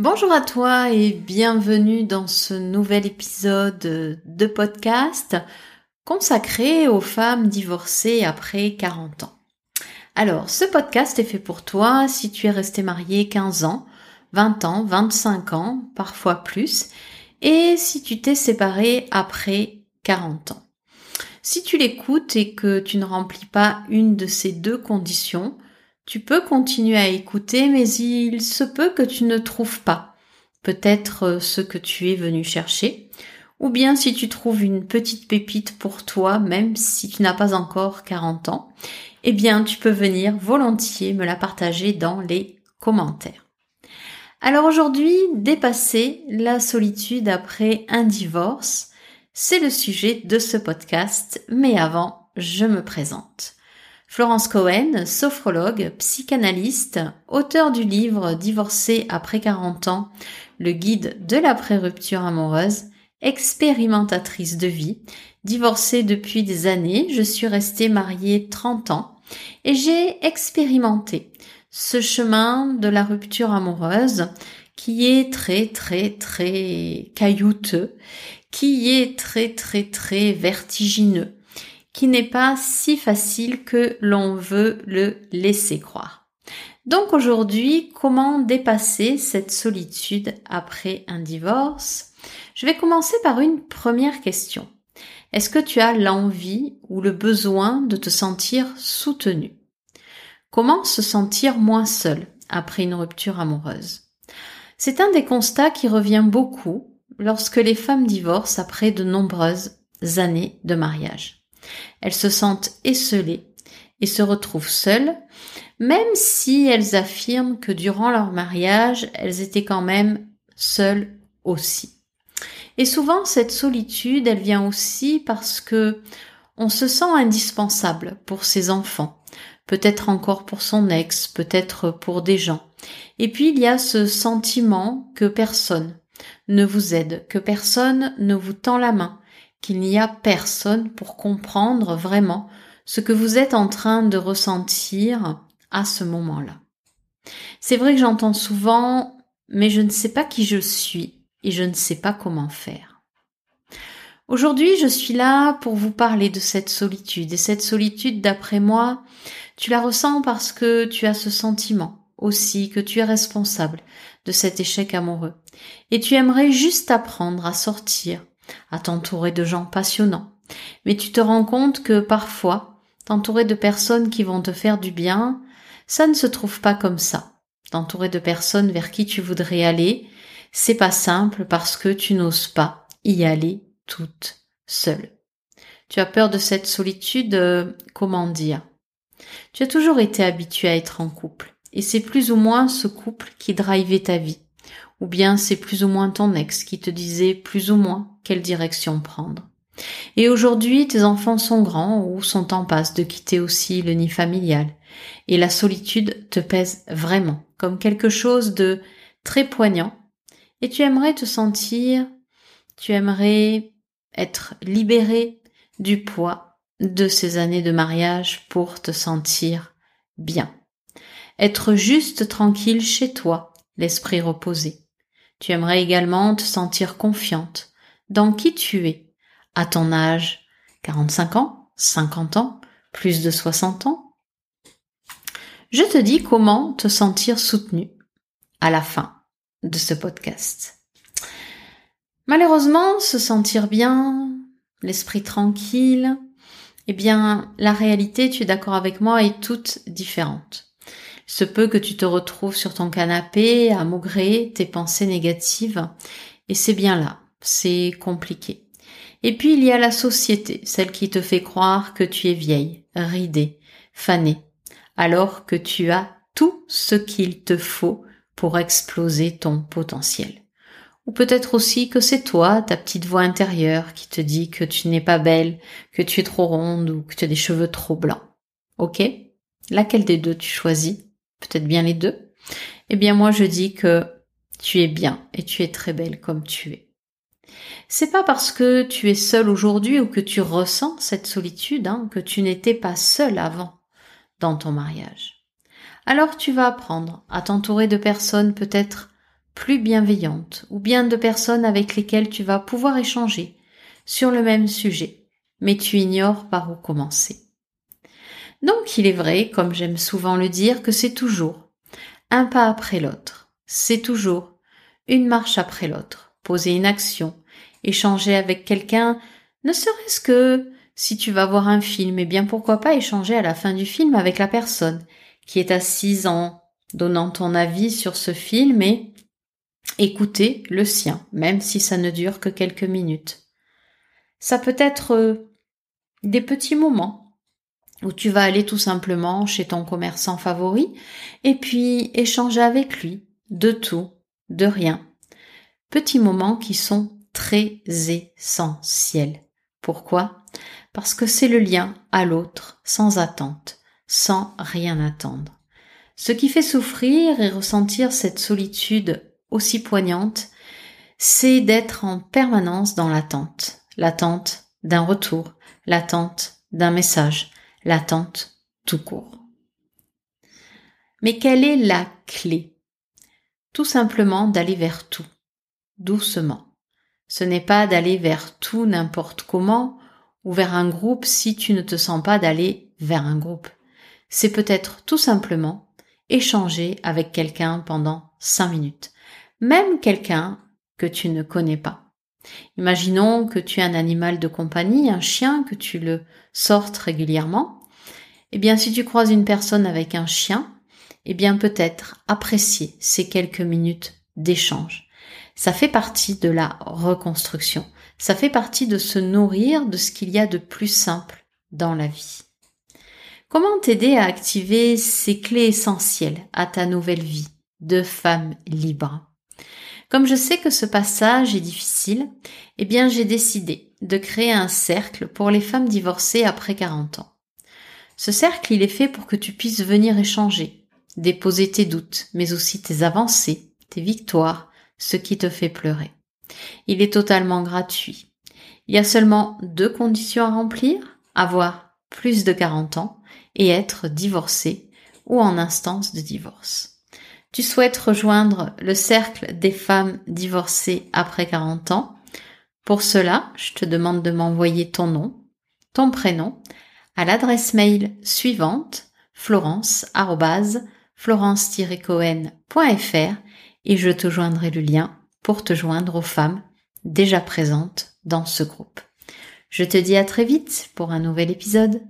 Bonjour à toi et bienvenue dans ce nouvel épisode de podcast consacré aux femmes divorcées après 40 ans. Alors, ce podcast est fait pour toi si tu es resté marié 15 ans, 20 ans, 25 ans, parfois plus, et si tu t'es séparé après 40 ans. Si tu l'écoutes et que tu ne remplis pas une de ces deux conditions, tu peux continuer à écouter, mais il se peut que tu ne trouves pas peut-être euh, ce que tu es venu chercher, ou bien si tu trouves une petite pépite pour toi, même si tu n'as pas encore 40 ans, eh bien tu peux venir volontiers me la partager dans les commentaires. Alors aujourd'hui, dépasser la solitude après un divorce, c'est le sujet de ce podcast, mais avant, je me présente. Florence Cohen, sophrologue, psychanalyste, auteur du livre Divorcé après 40 ans, le guide de la pré-rupture amoureuse, expérimentatrice de vie, divorcée depuis des années, je suis restée mariée 30 ans et j'ai expérimenté ce chemin de la rupture amoureuse qui est très très très caillouteux, qui est très très très vertigineux n'est pas si facile que l'on veut le laisser croire. Donc aujourd'hui, comment dépasser cette solitude après un divorce? Je vais commencer par une première question. Est-ce que tu as l'envie ou le besoin de te sentir soutenu? Comment se sentir moins seul après une rupture amoureuse? C'est un des constats qui revient beaucoup lorsque les femmes divorcent après de nombreuses années de mariage. Elles se sentent esselées et se retrouvent seules, même si elles affirment que durant leur mariage, elles étaient quand même seules aussi. Et souvent, cette solitude, elle vient aussi parce que on se sent indispensable pour ses enfants, peut-être encore pour son ex, peut-être pour des gens. Et puis, il y a ce sentiment que personne ne vous aide, que personne ne vous tend la main, qu'il n'y a personne pour comprendre vraiment ce que vous êtes en train de ressentir à ce moment-là. C'est vrai que j'entends souvent, mais je ne sais pas qui je suis et je ne sais pas comment faire. Aujourd'hui, je suis là pour vous parler de cette solitude. Et cette solitude, d'après moi, tu la ressens parce que tu as ce sentiment aussi que tu es responsable de cet échec amoureux. Et tu aimerais juste apprendre à sortir à t'entourer de gens passionnants. Mais tu te rends compte que parfois, t'entourer de personnes qui vont te faire du bien, ça ne se trouve pas comme ça. T'entourer de personnes vers qui tu voudrais aller, c'est pas simple parce que tu n'oses pas y aller toute seule. Tu as peur de cette solitude, euh, comment dire? Tu as toujours été habitué à être en couple, et c'est plus ou moins ce couple qui drivait ta vie ou bien c'est plus ou moins ton ex qui te disait plus ou moins quelle direction prendre. Et aujourd'hui, tes enfants sont grands ou sont en passe de quitter aussi le nid familial, et la solitude te pèse vraiment comme quelque chose de très poignant, et tu aimerais te sentir, tu aimerais être libéré du poids de ces années de mariage pour te sentir bien. Être juste tranquille chez toi, l'esprit reposé. Tu aimerais également te sentir confiante. Dans qui tu es, à ton âge, 45 ans, 50 ans, plus de 60 ans? Je te dis comment te sentir soutenu à la fin de ce podcast. Malheureusement, se sentir bien, l'esprit tranquille, eh bien, la réalité, tu es d'accord avec moi, est toute différente se peut que tu te retrouves sur ton canapé à maugrer tes pensées négatives et c'est bien là, c'est compliqué. Et puis il y a la société, celle qui te fait croire que tu es vieille, ridée, fanée, alors que tu as tout ce qu'il te faut pour exploser ton potentiel. Ou peut-être aussi que c'est toi, ta petite voix intérieure, qui te dit que tu n'es pas belle, que tu es trop ronde ou que tu as des cheveux trop blancs. Ok? Laquelle des deux tu choisis? Peut-être bien les deux, eh bien moi je dis que tu es bien et tu es très belle comme tu es. C'est pas parce que tu es seule aujourd'hui ou que tu ressens cette solitude hein, que tu n'étais pas seule avant dans ton mariage. Alors tu vas apprendre à t'entourer de personnes peut-être plus bienveillantes ou bien de personnes avec lesquelles tu vas pouvoir échanger sur le même sujet, mais tu ignores par où commencer. Donc il est vrai, comme j'aime souvent le dire, que c'est toujours un pas après l'autre, c'est toujours une marche après l'autre, poser une action, échanger avec quelqu'un, ne serait-ce que si tu vas voir un film, eh bien pourquoi pas échanger à la fin du film avec la personne qui est assise en donnant ton avis sur ce film et écouter le sien, même si ça ne dure que quelques minutes. Ça peut être euh, des petits moments où tu vas aller tout simplement chez ton commerçant favori et puis échanger avec lui de tout, de rien. Petits moments qui sont très essentiels. Pourquoi? Parce que c'est le lien à l'autre, sans attente, sans rien attendre. Ce qui fait souffrir et ressentir cette solitude aussi poignante, c'est d'être en permanence dans l'attente, l'attente d'un retour, l'attente d'un message, l'attente tout court. Mais quelle est la clé? Tout simplement d'aller vers tout, doucement. Ce n'est pas d'aller vers tout n'importe comment ou vers un groupe si tu ne te sens pas d'aller vers un groupe. C'est peut-être tout simplement échanger avec quelqu'un pendant cinq minutes. Même quelqu'un que tu ne connais pas. Imaginons que tu as un animal de compagnie, un chien, que tu le sortes régulièrement. Eh bien, si tu croises une personne avec un chien, eh bien, peut-être apprécier ces quelques minutes d'échange. Ça fait partie de la reconstruction. Ça fait partie de se nourrir de ce qu'il y a de plus simple dans la vie. Comment t'aider à activer ces clés essentielles à ta nouvelle vie de femme libre? Comme je sais que ce passage est difficile, eh bien j'ai décidé de créer un cercle pour les femmes divorcées après 40 ans. Ce cercle, il est fait pour que tu puisses venir échanger, déposer tes doutes, mais aussi tes avancées, tes victoires, ce qui te fait pleurer. Il est totalement gratuit. Il y a seulement deux conditions à remplir, avoir plus de 40 ans et être divorcé ou en instance de divorce. Tu souhaites rejoindre le cercle des femmes divorcées après 40 ans? Pour cela, je te demande de m'envoyer ton nom, ton prénom, à l'adresse mail suivante florence cohenfr et je te joindrai le lien pour te joindre aux femmes déjà présentes dans ce groupe. Je te dis à très vite pour un nouvel épisode.